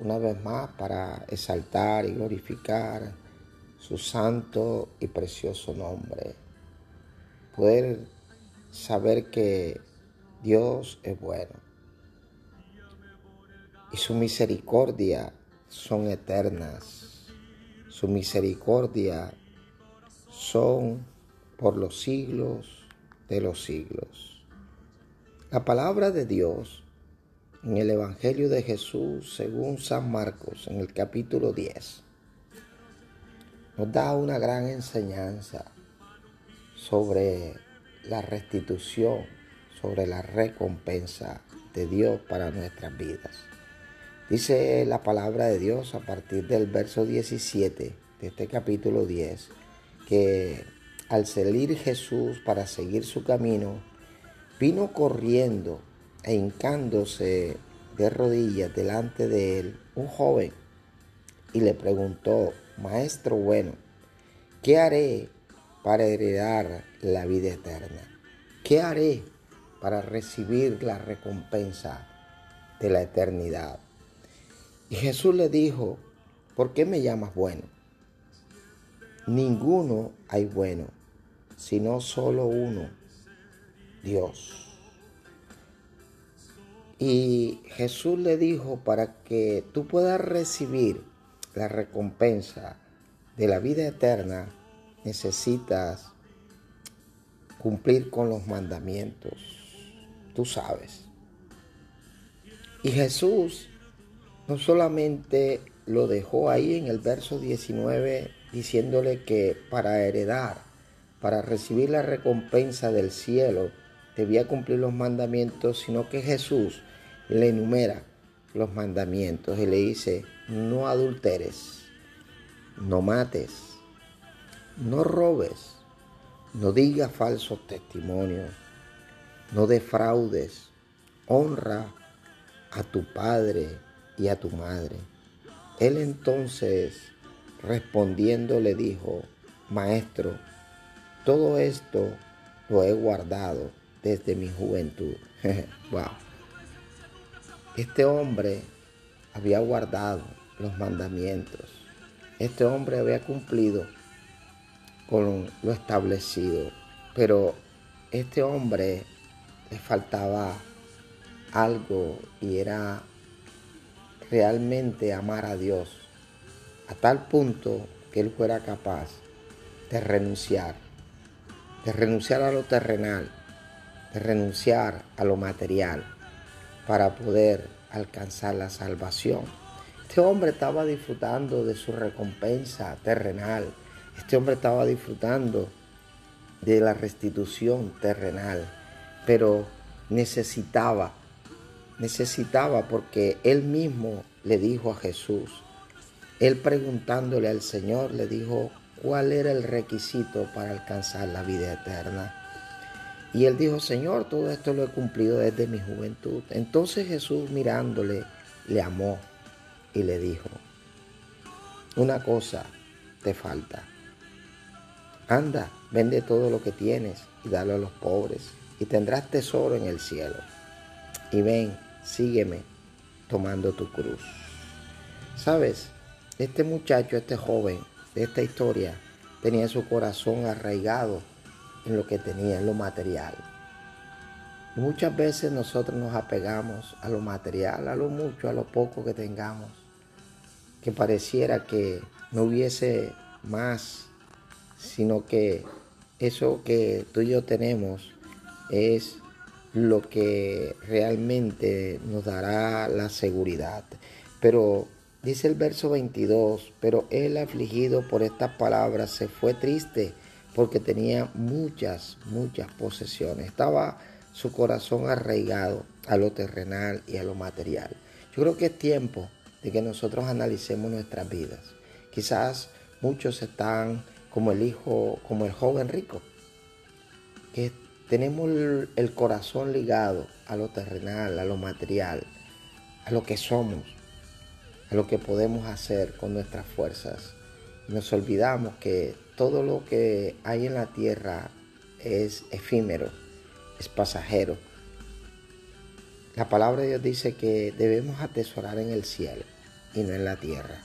una vez más para exaltar y glorificar su santo y precioso nombre. Poder saber que Dios es bueno y su misericordia son eternas. Su misericordia son por los siglos de los siglos. La palabra de Dios en el Evangelio de Jesús según San Marcos en el capítulo 10 nos da una gran enseñanza sobre la restitución, sobre la recompensa de Dios para nuestras vidas. Dice la palabra de Dios a partir del verso 17 de este capítulo 10 que al salir Jesús para seguir su camino, vino corriendo e hincándose de rodillas delante de él un joven y le preguntó, Maestro bueno, ¿qué haré para heredar la vida eterna? ¿Qué haré para recibir la recompensa de la eternidad? Y Jesús le dijo, ¿por qué me llamas bueno? Ninguno hay bueno, sino solo uno, Dios. Y Jesús le dijo, para que tú puedas recibir la recompensa de la vida eterna, necesitas cumplir con los mandamientos. Tú sabes. Y Jesús no solamente lo dejó ahí en el verso 19 diciéndole que para heredar para recibir la recompensa del cielo, debía cumplir los mandamientos, sino que Jesús le enumera los mandamientos y le dice, no adulteres, no mates, no robes, no digas falsos testimonios, no defraudes, honra a tu padre y a tu madre. Él entonces respondiendo le dijo, Maestro, todo esto lo he guardado desde mi juventud. wow. Este hombre había guardado los mandamientos. Este hombre había cumplido con lo establecido. Pero este hombre le faltaba algo y era realmente amar a Dios a tal punto que él fuera capaz de renunciar de renunciar a lo terrenal, de renunciar a lo material para poder alcanzar la salvación. Este hombre estaba disfrutando de su recompensa terrenal. Este hombre estaba disfrutando de la restitución terrenal, pero necesitaba, necesitaba porque él mismo le dijo a Jesús, él preguntándole al Señor, le dijo, cuál era el requisito para alcanzar la vida eterna. Y él dijo, Señor, todo esto lo he cumplido desde mi juventud. Entonces Jesús mirándole, le amó y le dijo, una cosa te falta. Anda, vende todo lo que tienes y dalo a los pobres y tendrás tesoro en el cielo. Y ven, sígueme tomando tu cruz. ¿Sabes? Este muchacho, este joven, esta historia tenía su corazón arraigado en lo que tenía, en lo material. Muchas veces nosotros nos apegamos a lo material, a lo mucho, a lo poco que tengamos, que pareciera que no hubiese más, sino que eso que tú y yo tenemos es lo que realmente nos dará la seguridad. Pero Dice el verso 22, pero él afligido por estas palabras se fue triste porque tenía muchas, muchas posesiones. Estaba su corazón arraigado a lo terrenal y a lo material. Yo creo que es tiempo de que nosotros analicemos nuestras vidas. Quizás muchos están como el hijo, como el joven rico, que tenemos el corazón ligado a lo terrenal, a lo material, a lo que somos, a lo que podemos hacer con nuestras fuerzas nos olvidamos que todo lo que hay en la tierra es efímero, es pasajero. La palabra de Dios dice que debemos atesorar en el cielo y no en la tierra.